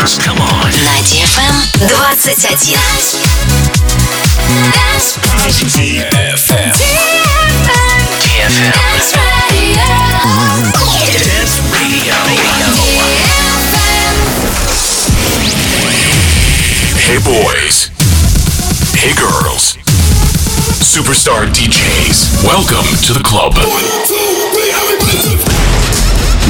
dance. Come on. На DFM 21. DFM. DFM. Dance Dance Radio. Hey boys. Hey girls. Superstar DJs. Welcome to the club.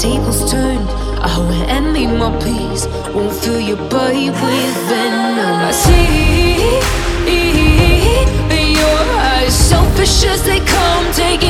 tables turn. I will envy my peace. Won't fill your body with venom. I see your eyes, selfish as they come, taking.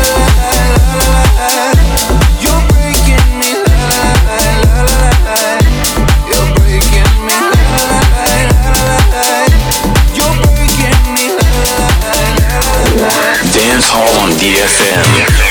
Hall on DFM.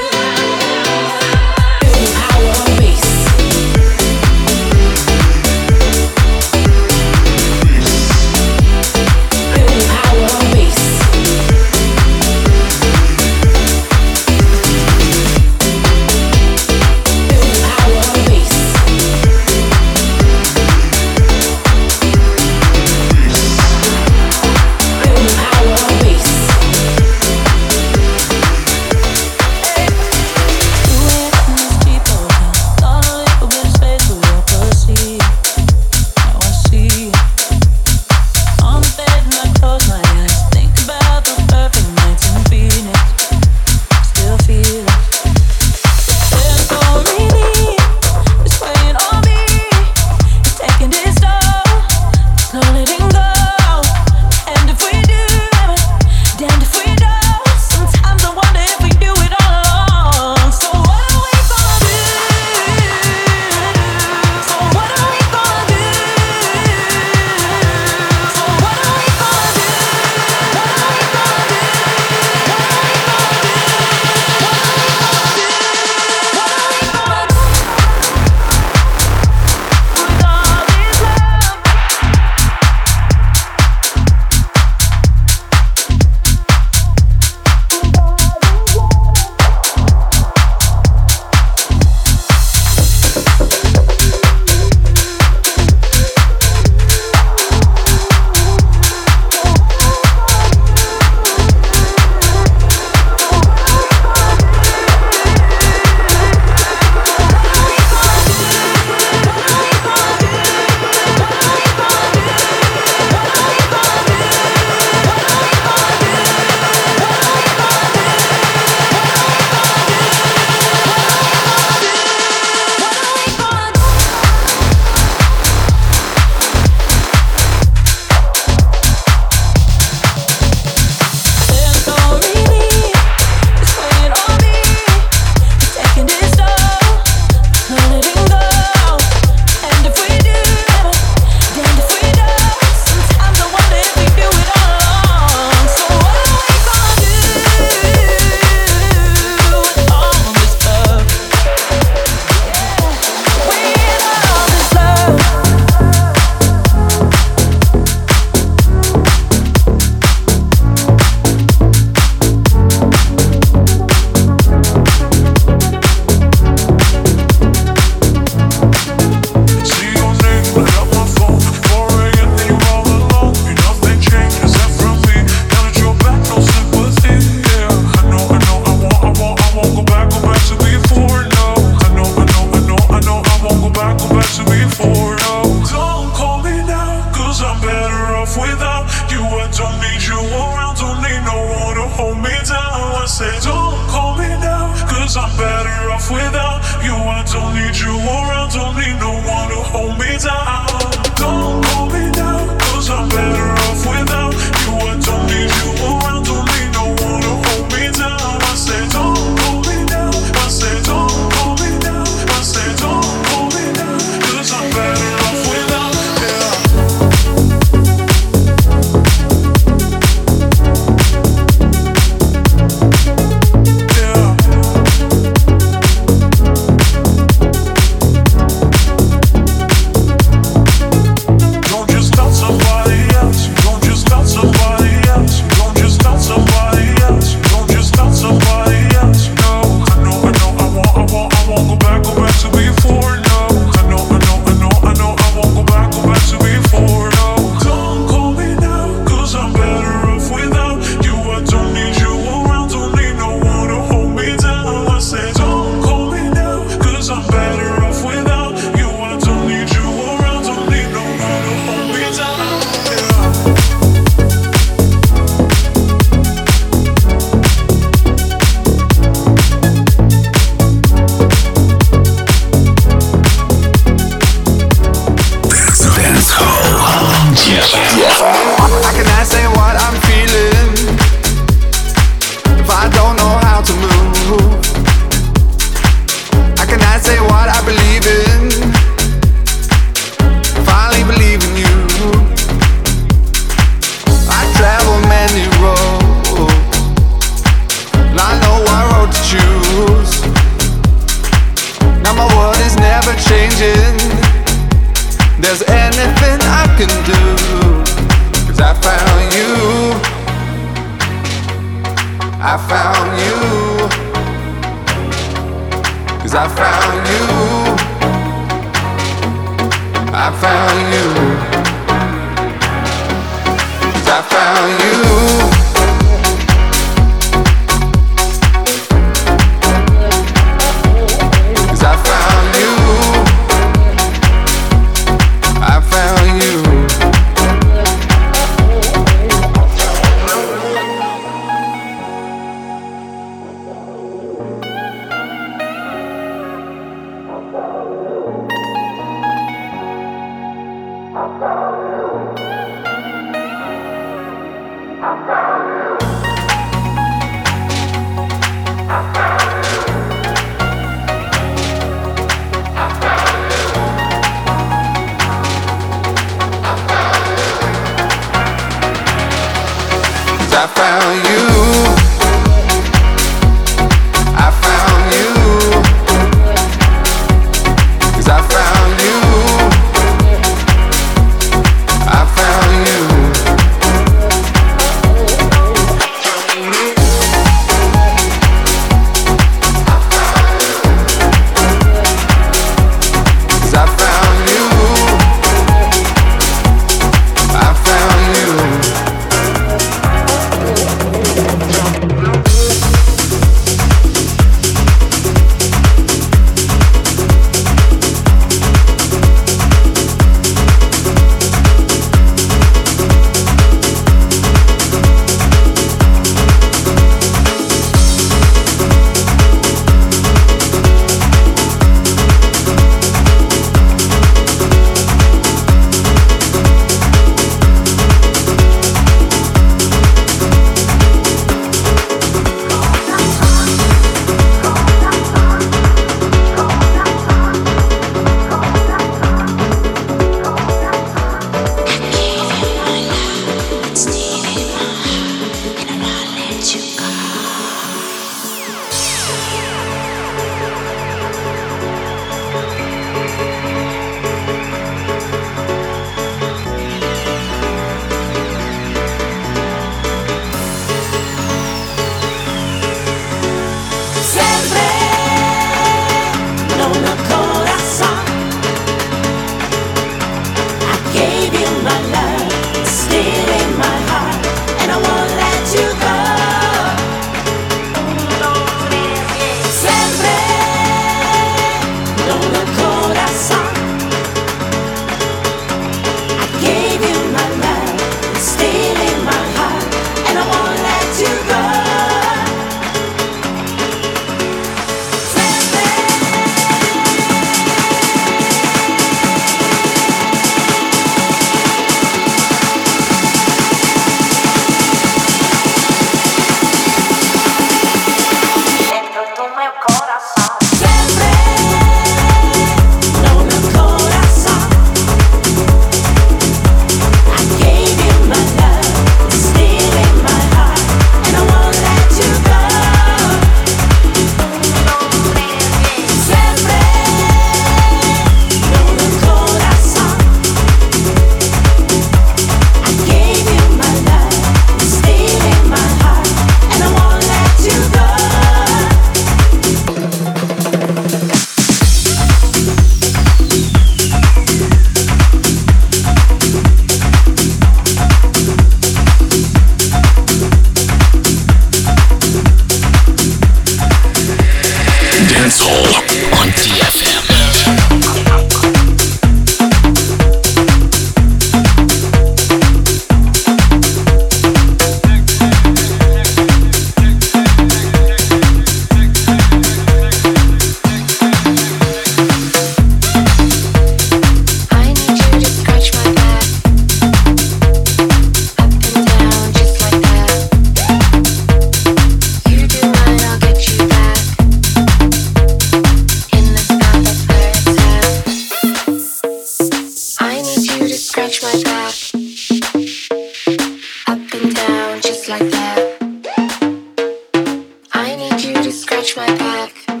Scratch my back,